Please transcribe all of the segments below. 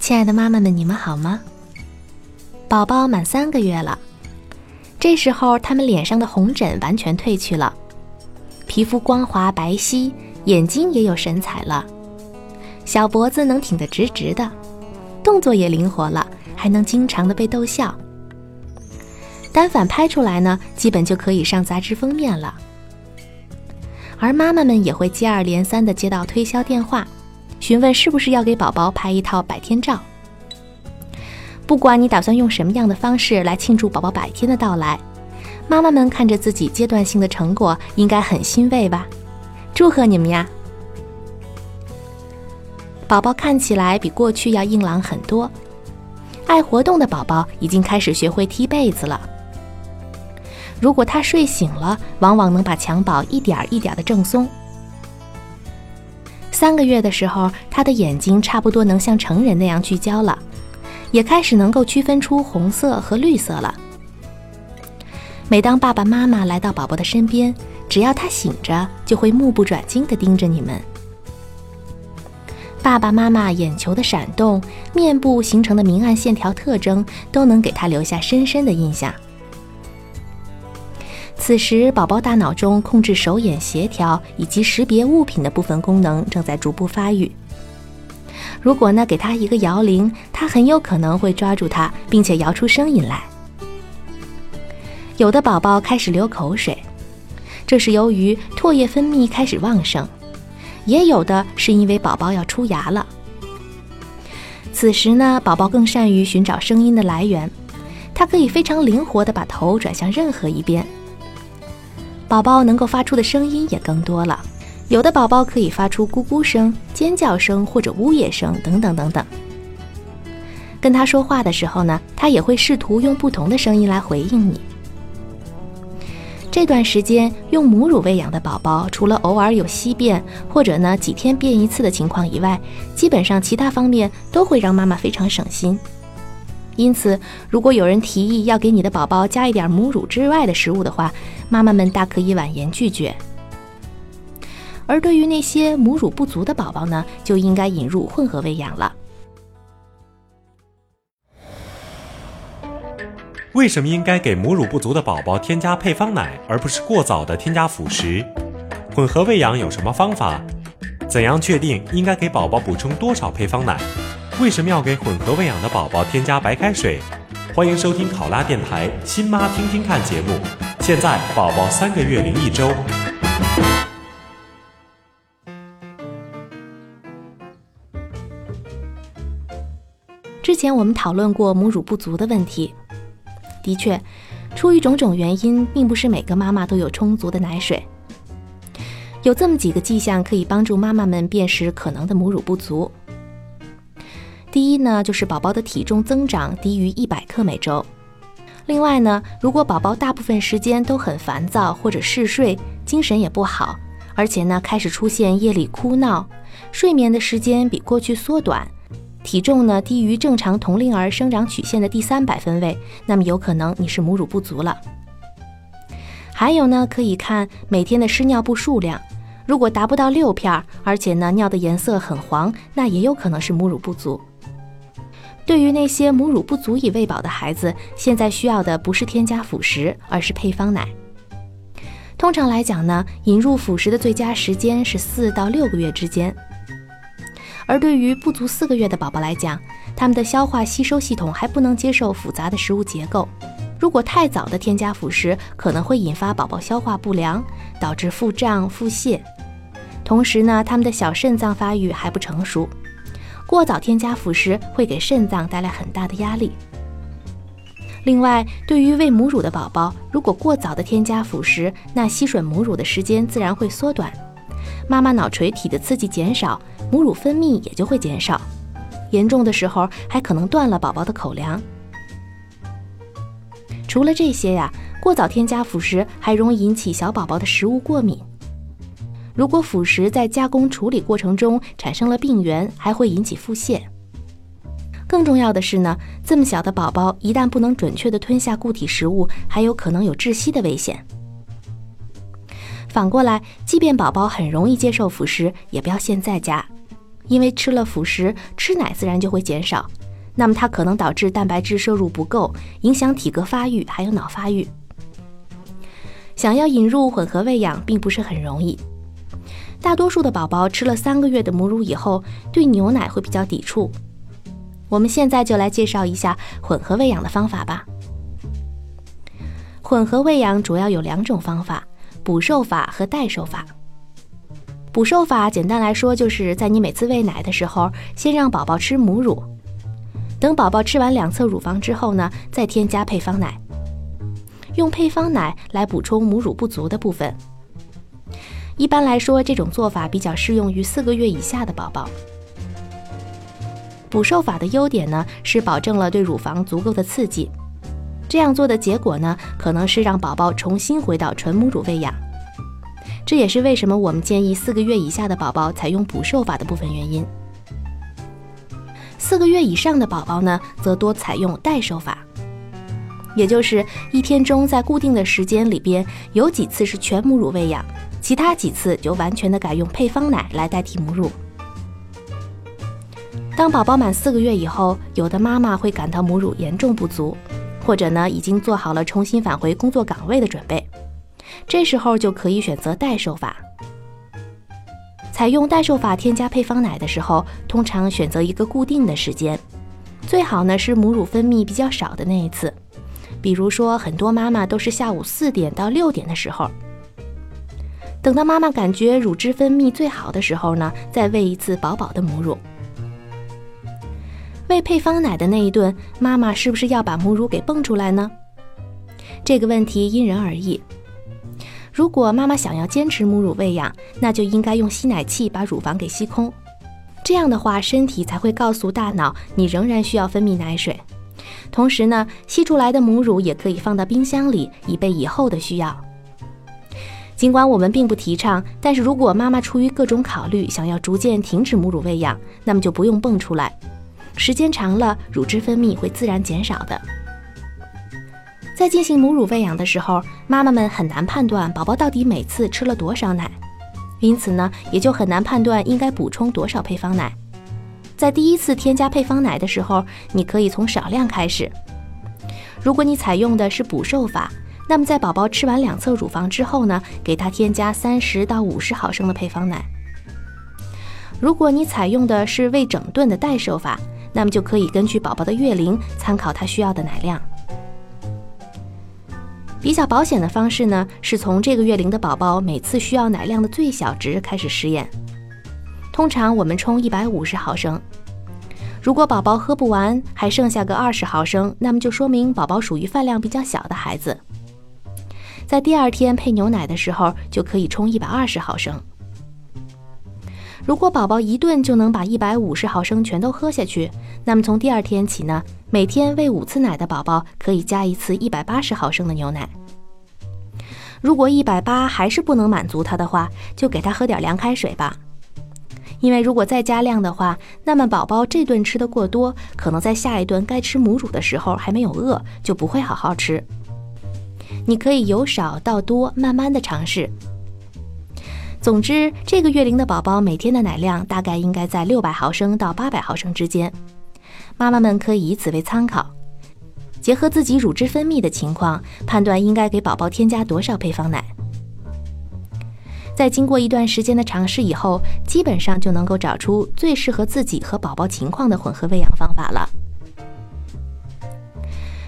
亲爱的妈妈们，你们好吗？宝宝满三个月了，这时候他们脸上的红疹完全褪去了，皮肤光滑白皙，眼睛也有神采了，小脖子能挺得直直的，动作也灵活了，还能经常的被逗笑。单反拍出来呢，基本就可以上杂志封面了。而妈妈们也会接二连三的接到推销电话。询问是不是要给宝宝拍一套百天照？不管你打算用什么样的方式来庆祝宝宝百天的到来，妈妈们看着自己阶段性的成果，应该很欣慰吧？祝贺你们呀！宝宝看起来比过去要硬朗很多，爱活动的宝宝已经开始学会踢被子了。如果他睡醒了，往往能把襁褓一点儿一点儿的正松。三个月的时候，他的眼睛差不多能像成人那样聚焦了，也开始能够区分出红色和绿色了。每当爸爸妈妈来到宝宝的身边，只要他醒着，就会目不转睛地盯着你们。爸爸妈妈眼球的闪动、面部形成的明暗线条特征，都能给他留下深深的印象。此时，宝宝大脑中控制手眼协调以及识别物品的部分功能正在逐步发育。如果呢给他一个摇铃，他很有可能会抓住它，并且摇出声音来。有的宝宝开始流口水，这是由于唾液分泌开始旺盛；也有的是因为宝宝要出牙了。此时呢，宝宝更善于寻找声音的来源，它可以非常灵活地把头转向任何一边。宝宝能够发出的声音也更多了，有的宝宝可以发出咕咕声、尖叫声或者呜咽声等等等等。跟他说话的时候呢，他也会试图用不同的声音来回应你。这段时间用母乳喂养的宝宝，除了偶尔有稀便或者呢几天便一次的情况以外，基本上其他方面都会让妈妈非常省心。因此，如果有人提议要给你的宝宝加一点母乳之外的食物的话，妈妈们大可以婉言拒绝。而对于那些母乳不足的宝宝呢，就应该引入混合喂养了。为什么应该给母乳不足的宝宝添加配方奶，而不是过早的添加辅食？混合喂养有什么方法？怎样确定应该给宝宝补充多少配方奶？为什么要给混合喂养的宝宝添加白开水？欢迎收听考拉电台《亲妈听听看》节目。现在宝宝三个月零一周。之前我们讨论过母乳不足的问题。的确，出于种种原因，并不是每个妈妈都有充足的奶水。有这么几个迹象可以帮助妈妈们辨识可能的母乳不足。第一呢，就是宝宝的体重增长低于一百克每周。另外呢，如果宝宝大部分时间都很烦躁或者嗜睡，精神也不好，而且呢开始出现夜里哭闹，睡眠的时间比过去缩短，体重呢低于正常同龄儿生长曲线的第三百分位，那么有可能你是母乳不足了。还有呢，可以看每天的湿尿布数量，如果达不到六片，而且呢尿的颜色很黄，那也有可能是母乳不足。对于那些母乳不足以喂饱的孩子，现在需要的不是添加辅食，而是配方奶。通常来讲呢，引入辅食的最佳时间是四到六个月之间。而对于不足四个月的宝宝来讲，他们的消化吸收系统还不能接受复杂的食物结构。如果太早的添加辅食，可能会引发宝宝消化不良，导致腹胀、腹泻。同时呢，他们的小肾脏发育还不成熟。过早添加辅食会给肾脏带来很大的压力。另外，对于喂母乳的宝宝，如果过早的添加辅食，那吸吮母乳的时间自然会缩短，妈妈脑垂体的刺激减少，母乳分泌也就会减少，严重的时候还可能断了宝宝的口粮。除了这些呀，过早添加辅食还容易引起小宝宝的食物过敏。如果辅食在加工处理过程中产生了病原，还会引起腹泻。更重要的是呢，这么小的宝宝一旦不能准确地吞下固体食物，还有可能有窒息的危险。反过来，即便宝宝很容易接受辅食，也不要现在加，因为吃了辅食，吃奶自然就会减少，那么它可能导致蛋白质摄入不够，影响体格发育，还有脑发育。想要引入混合喂养并不是很容易，大多数的宝宝吃了三个月的母乳以后，对牛奶会比较抵触。我们现在就来介绍一下混合喂养的方法吧。混合喂养主要有两种方法：补授法和代授法。补授法简单来说，就是在你每次喂奶的时候，先让宝宝吃母乳，等宝宝吃完两侧乳房之后呢，再添加配方奶，用配方奶来补充母乳不足的部分。一般来说，这种做法比较适用于四个月以下的宝宝。补授法的优点呢，是保证了对乳房足够的刺激。这样做的结果呢，可能是让宝宝重新回到纯母乳喂养。这也是为什么我们建议四个月以下的宝宝采用补授法的部分原因。四个月以上的宝宝呢，则多采用代授法，也就是一天中在固定的时间里边有几次是全母乳喂养，其他几次就完全的改用配方奶来代替母乳。当宝宝满四个月以后，有的妈妈会感到母乳严重不足，或者呢已经做好了重新返回工作岗位的准备，这时候就可以选择代授法。采用代授法添加配方奶的时候，通常选择一个固定的时间，最好呢是母乳分泌比较少的那一次，比如说很多妈妈都是下午四点到六点的时候。等到妈妈感觉乳汁分泌最好的时候呢，再喂一次饱饱的母乳。喂配方奶的那一顿，妈妈是不是要把母乳给泵出来呢？这个问题因人而异。如果妈妈想要坚持母乳喂养，那就应该用吸奶器把乳房给吸空，这样的话身体才会告诉大脑你仍然需要分泌奶水。同时呢，吸出来的母乳也可以放到冰箱里，以备以后的需要。尽管我们并不提倡，但是如果妈妈出于各种考虑想要逐渐停止母乳喂养，那么就不用泵出来。时间长了，乳汁分泌会自然减少的。在进行母乳喂养的时候，妈妈们很难判断宝宝到底每次吃了多少奶，因此呢，也就很难判断应该补充多少配方奶。在第一次添加配方奶的时候，你可以从少量开始。如果你采用的是补授法，那么在宝宝吃完两侧乳房之后呢，给他添加三十到五十毫升的配方奶。如果你采用的是未整顿的代授法，那么就可以根据宝宝的月龄参考他需要的奶量。比较保险的方式呢，是从这个月龄的宝宝每次需要奶量的最小值开始试验。通常我们冲一百五十毫升。如果宝宝喝不完，还剩下个二十毫升，那么就说明宝宝属于饭量比较小的孩子。在第二天配牛奶的时候，就可以冲一百二十毫升。如果宝宝一顿就能把一百五十毫升全都喝下去，那么从第二天起呢，每天喂五次奶的宝宝可以加一次一百八十毫升的牛奶。如果一百八还是不能满足他的话，就给他喝点凉开水吧。因为如果再加量的话，那么宝宝这顿吃的过多，可能在下一顿该吃母乳的时候还没有饿，就不会好好吃。你可以由少到多，慢慢的尝试。总之，这个月龄的宝宝每天的奶量大概应该在六百毫升到八百毫升之间。妈妈们可以以此为参考，结合自己乳汁分泌的情况，判断应该给宝宝添加多少配方奶。在经过一段时间的尝试以后，基本上就能够找出最适合自己和宝宝情况的混合喂养方法了。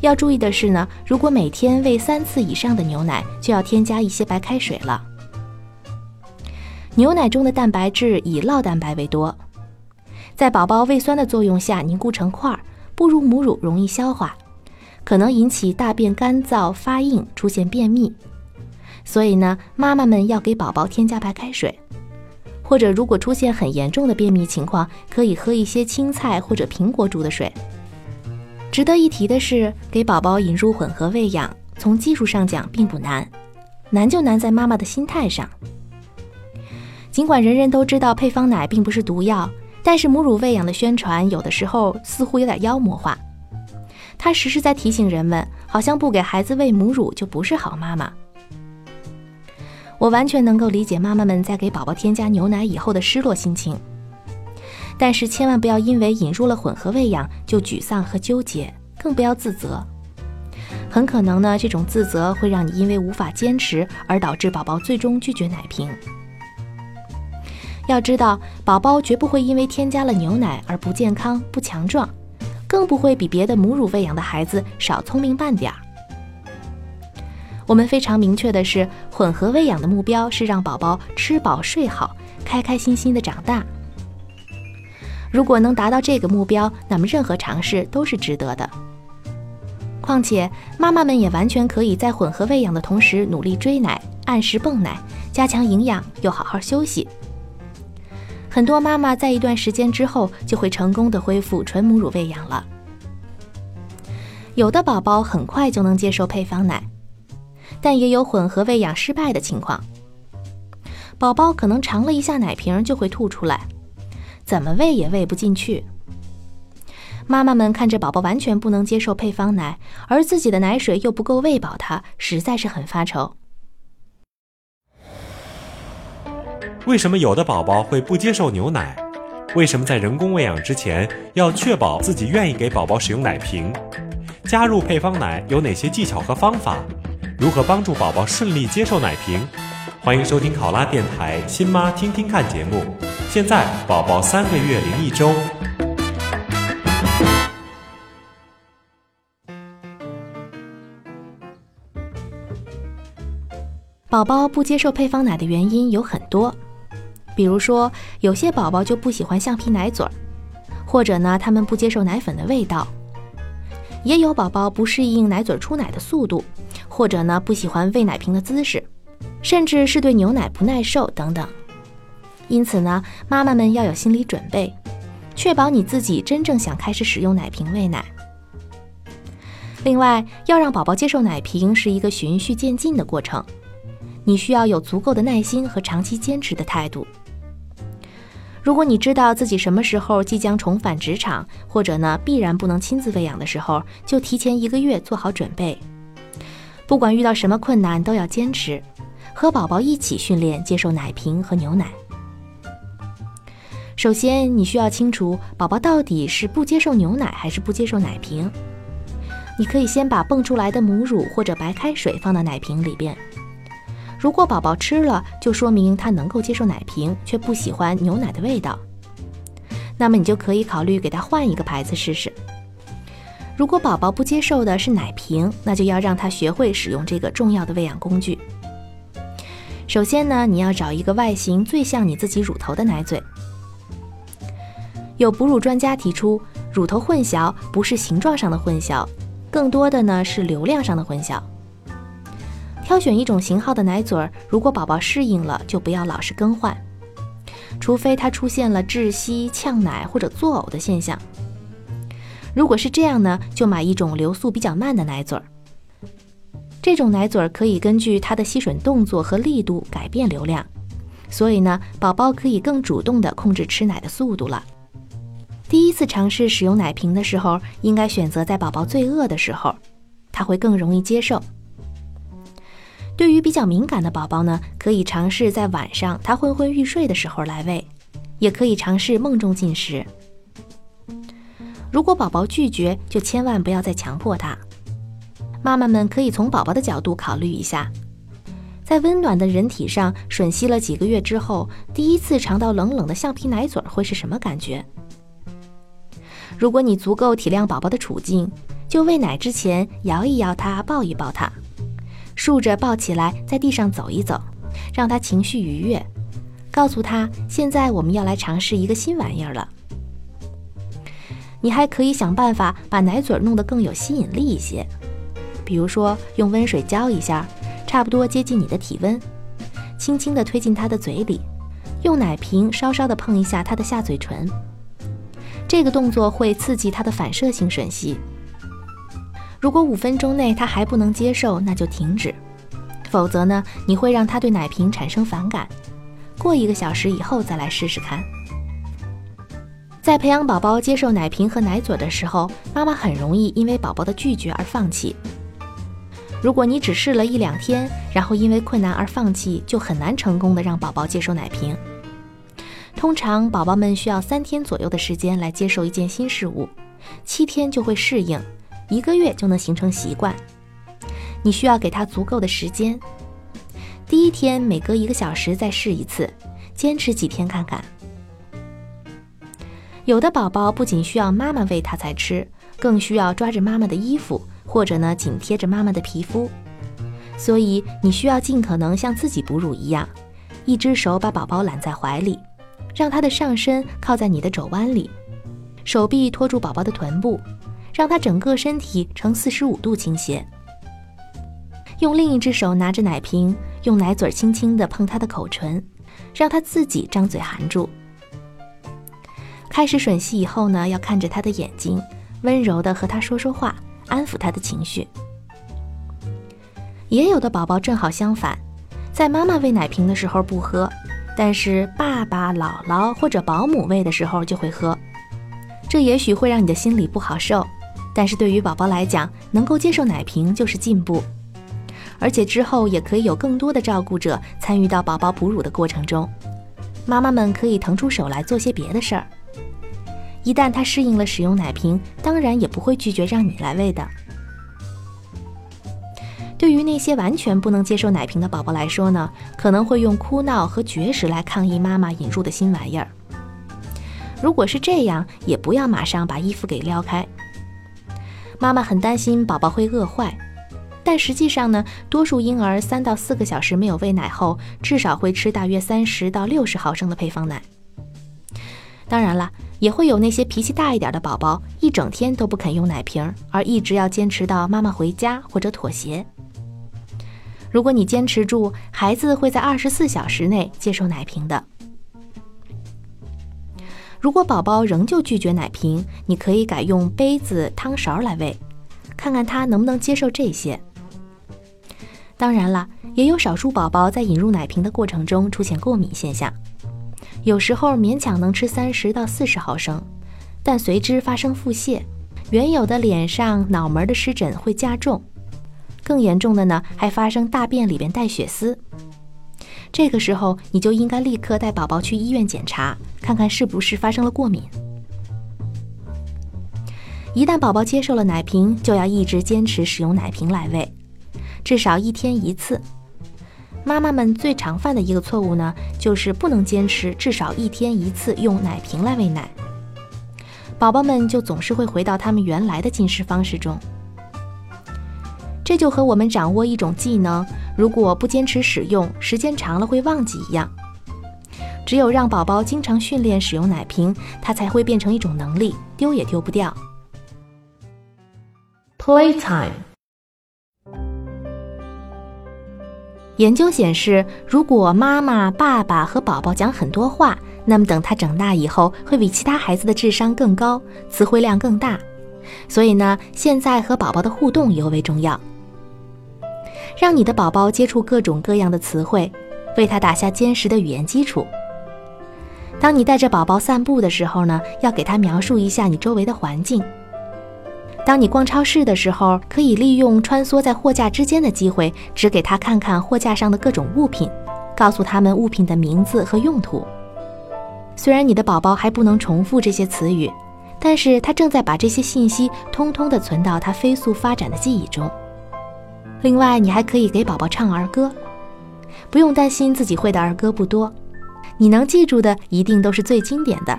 要注意的是呢，如果每天喂三次以上的牛奶，就要添加一些白开水了。牛奶中的蛋白质以酪蛋白为多，在宝宝胃酸的作用下凝固成块儿，不如母乳容易消化，可能引起大便干燥发硬，出现便秘。所以呢，妈妈们要给宝宝添加白开水，或者如果出现很严重的便秘情况，可以喝一些青菜或者苹果煮的水。值得一提的是，给宝宝引入混合喂养，从技术上讲并不难，难就难在妈妈的心态上。尽管人人都知道配方奶并不是毒药，但是母乳喂养的宣传有的时候似乎有点妖魔化，它时时在提醒人们，好像不给孩子喂母乳就不是好妈妈。我完全能够理解妈妈们在给宝宝添加牛奶以后的失落心情。但是千万不要因为引入了混合喂养就沮丧和纠结，更不要自责。很可能呢，这种自责会让你因为无法坚持而导致宝宝最终拒绝奶瓶。要知道，宝宝绝不会因为添加了牛奶而不健康、不强壮，更不会比别的母乳喂养的孩子少聪明半点儿。我们非常明确的是，混合喂养的目标是让宝宝吃饱睡好，开开心心的长大。如果能达到这个目标，那么任何尝试都是值得的。况且，妈妈们也完全可以在混合喂养的同时努力追奶、按时泵奶，加强营养，又好好休息。很多妈妈在一段时间之后就会成功的恢复纯母乳喂养了。有的宝宝很快就能接受配方奶，但也有混合喂养失败的情况。宝宝可能尝了一下奶瓶就会吐出来。怎么喂也喂不进去。妈妈们看着宝宝完全不能接受配方奶，而自己的奶水又不够喂饱他，实在是很发愁。为什么有的宝宝会不接受牛奶？为什么在人工喂养之前要确保自己愿意给宝宝使用奶瓶？加入配方奶有哪些技巧和方法？如何帮助宝宝顺利接受奶瓶？欢迎收听考拉电台《新妈听听看》节目。现在宝宝三个月零一周。宝宝不接受配方奶的原因有很多，比如说有些宝宝就不喜欢橡皮奶嘴儿，或者呢他们不接受奶粉的味道，也有宝宝不适应奶嘴出奶的速度，或者呢不喜欢喂奶瓶的姿势，甚至是对牛奶不耐受等等。因此呢，妈妈们要有心理准备，确保你自己真正想开始使用奶瓶喂奶。另外，要让宝宝接受奶瓶是一个循序渐进的过程，你需要有足够的耐心和长期坚持的态度。如果你知道自己什么时候即将重返职场，或者呢必然不能亲自喂养的时候，就提前一个月做好准备。不管遇到什么困难，都要坚持，和宝宝一起训练接受奶瓶和牛奶。首先，你需要清楚宝宝到底是不接受牛奶还是不接受奶瓶。你可以先把蹦出来的母乳或者白开水放到奶瓶里边。如果宝宝吃了，就说明他能够接受奶瓶，却不喜欢牛奶的味道。那么你就可以考虑给他换一个牌子试试。如果宝宝不接受的是奶瓶，那就要让他学会使用这个重要的喂养工具。首先呢，你要找一个外形最像你自己乳头的奶嘴。有哺乳专家提出，乳头混淆不是形状上的混淆，更多的呢是流量上的混淆。挑选一种型号的奶嘴儿，如果宝宝适应了，就不要老是更换，除非他出现了窒息、呛奶或者作呕的现象。如果是这样呢，就买一种流速比较慢的奶嘴儿。这种奶嘴儿可以根据它的吸吮动作和力度改变流量，所以呢，宝宝可以更主动地控制吃奶的速度了。第一次尝试使用奶瓶的时候，应该选择在宝宝最饿的时候，他会更容易接受。对于比较敏感的宝宝呢，可以尝试在晚上他昏昏欲睡的时候来喂，也可以尝试梦中进食。如果宝宝拒绝，就千万不要再强迫他。妈妈们可以从宝宝的角度考虑一下，在温暖的人体上吮吸了几个月之后，第一次尝到冷冷的橡皮奶嘴会是什么感觉？如果你足够体谅宝宝的处境，就喂奶之前摇一摇他，抱一抱他，竖着抱起来，在地上走一走，让他情绪愉悦。告诉他，现在我们要来尝试一个新玩意儿了。你还可以想办法把奶嘴弄得更有吸引力一些，比如说用温水浇一下，差不多接近你的体温，轻轻地推进他的嘴里，用奶瓶稍稍地碰一下他的下嘴唇。这个动作会刺激他的反射性吮吸。如果五分钟内他还不能接受，那就停止，否则呢，你会让他对奶瓶产生反感。过一个小时以后再来试试看。在培养宝宝接受奶瓶和奶嘴的时候，妈妈很容易因为宝宝的拒绝而放弃。如果你只试了一两天，然后因为困难而放弃，就很难成功的让宝宝接受奶瓶。通常宝宝们需要三天左右的时间来接受一件新事物，七天就会适应，一个月就能形成习惯。你需要给他足够的时间。第一天每隔一个小时再试一次，坚持几天看看。有的宝宝不仅需要妈妈喂他才吃，更需要抓着妈妈的衣服，或者呢紧贴着妈妈的皮肤。所以你需要尽可能像自己哺乳一样，一只手把宝宝揽在怀里，让他的上身靠在你的肘弯里，手臂托住宝宝的臀部，让他整个身体呈四十五度倾斜。用另一只手拿着奶瓶。用奶嘴轻轻地碰他的口唇，让他自己张嘴含住。开始吮吸以后呢，要看着他的眼睛，温柔地和他说说话，安抚他的情绪。也有的宝宝正好相反，在妈妈喂奶瓶的时候不喝，但是爸爸、姥姥或者保姆喂的时候就会喝。这也许会让你的心里不好受，但是对于宝宝来讲，能够接受奶瓶就是进步。而且之后也可以有更多的照顾者参与到宝宝哺乳的过程中，妈妈们可以腾出手来做些别的事儿。一旦他适应了使用奶瓶，当然也不会拒绝让你来喂的。对于那些完全不能接受奶瓶的宝宝来说呢，可能会用哭闹和绝食来抗议妈妈引入的新玩意儿。如果是这样，也不要马上把衣服给撩开。妈妈很担心宝宝会饿坏。但实际上呢，多数婴儿三到四个小时没有喂奶后，至少会吃大约三十到六十毫升的配方奶。当然了，也会有那些脾气大一点的宝宝，一整天都不肯用奶瓶，而一直要坚持到妈妈回家或者妥协。如果你坚持住，孩子会在二十四小时内接受奶瓶的。如果宝宝仍旧拒绝奶瓶，你可以改用杯子、汤勺来喂，看看他能不能接受这些。当然了，也有少数宝宝在引入奶瓶的过程中出现过敏现象，有时候勉强能吃三十到四十毫升，但随之发生腹泻，原有的脸上、脑门的湿疹会加重，更严重的呢，还发生大便里边带血丝。这个时候，你就应该立刻带宝宝去医院检查，看看是不是发生了过敏。一旦宝宝接受了奶瓶，就要一直坚持使用奶瓶来喂。至少一天一次。妈妈们最常犯的一个错误呢，就是不能坚持至少一天一次用奶瓶来喂奶，宝宝们就总是会回到他们原来的进食方式中。这就和我们掌握一种技能，如果不坚持使用，时间长了会忘记一样。只有让宝宝经常训练使用奶瓶，它才会变成一种能力，丢也丢不掉。Playtime。研究显示，如果妈妈、爸爸和宝宝讲很多话，那么等他长大以后，会比其他孩子的智商更高，词汇量更大。所以呢，现在和宝宝的互动尤为重要。让你的宝宝接触各种各样的词汇，为他打下坚实的语言基础。当你带着宝宝散步的时候呢，要给他描述一下你周围的环境。当你逛超市的时候，可以利用穿梭在货架之间的机会，只给他看看货架上的各种物品，告诉他们物品的名字和用途。虽然你的宝宝还不能重复这些词语，但是他正在把这些信息通通的存到他飞速发展的记忆中。另外，你还可以给宝宝唱儿歌，不用担心自己会的儿歌不多，你能记住的一定都是最经典的。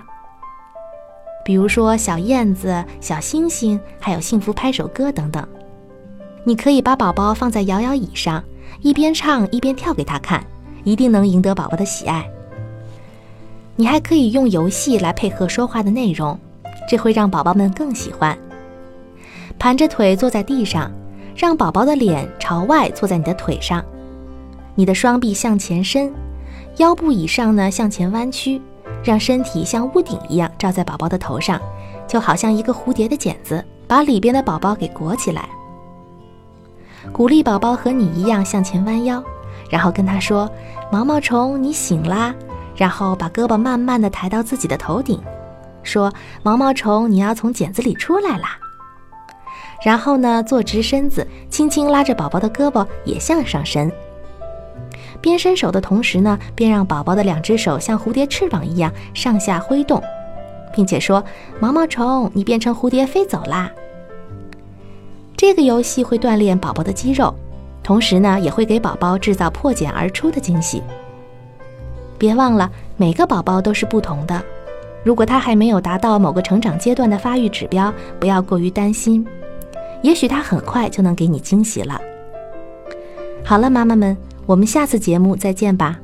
比如说小燕子、小星星，还有幸福拍手歌等等。你可以把宝宝放在摇摇椅上，一边唱一边跳给他看，一定能赢得宝宝的喜爱。你还可以用游戏来配合说话的内容，这会让宝宝们更喜欢。盘着腿坐在地上，让宝宝的脸朝外坐在你的腿上，你的双臂向前伸，腰部以上呢向前弯曲，让身体像屋顶一样罩在宝宝的头上，就好像一个蝴蝶的茧子，把里边的宝宝给裹起来。鼓励宝宝和你一样向前弯腰，然后跟他说：“毛毛虫，你醒啦！”然后把胳膊慢慢的抬到自己的头顶，说：“毛毛虫，你要从茧子里出来啦！”然后呢，坐直身子，轻轻拉着宝宝的胳膊也向上伸。边伸手的同时呢，边让宝宝的两只手像蝴蝶翅膀一样上下挥动，并且说：“毛毛虫，你变成蝴蝶飞走啦！”这个游戏会锻炼宝宝的肌肉，同时呢，也会给宝宝制造破茧而出的惊喜。别忘了，每个宝宝都是不同的。如果他还没有达到某个成长阶段的发育指标，不要过于担心，也许他很快就能给你惊喜了。好了，妈妈们，我们下次节目再见吧。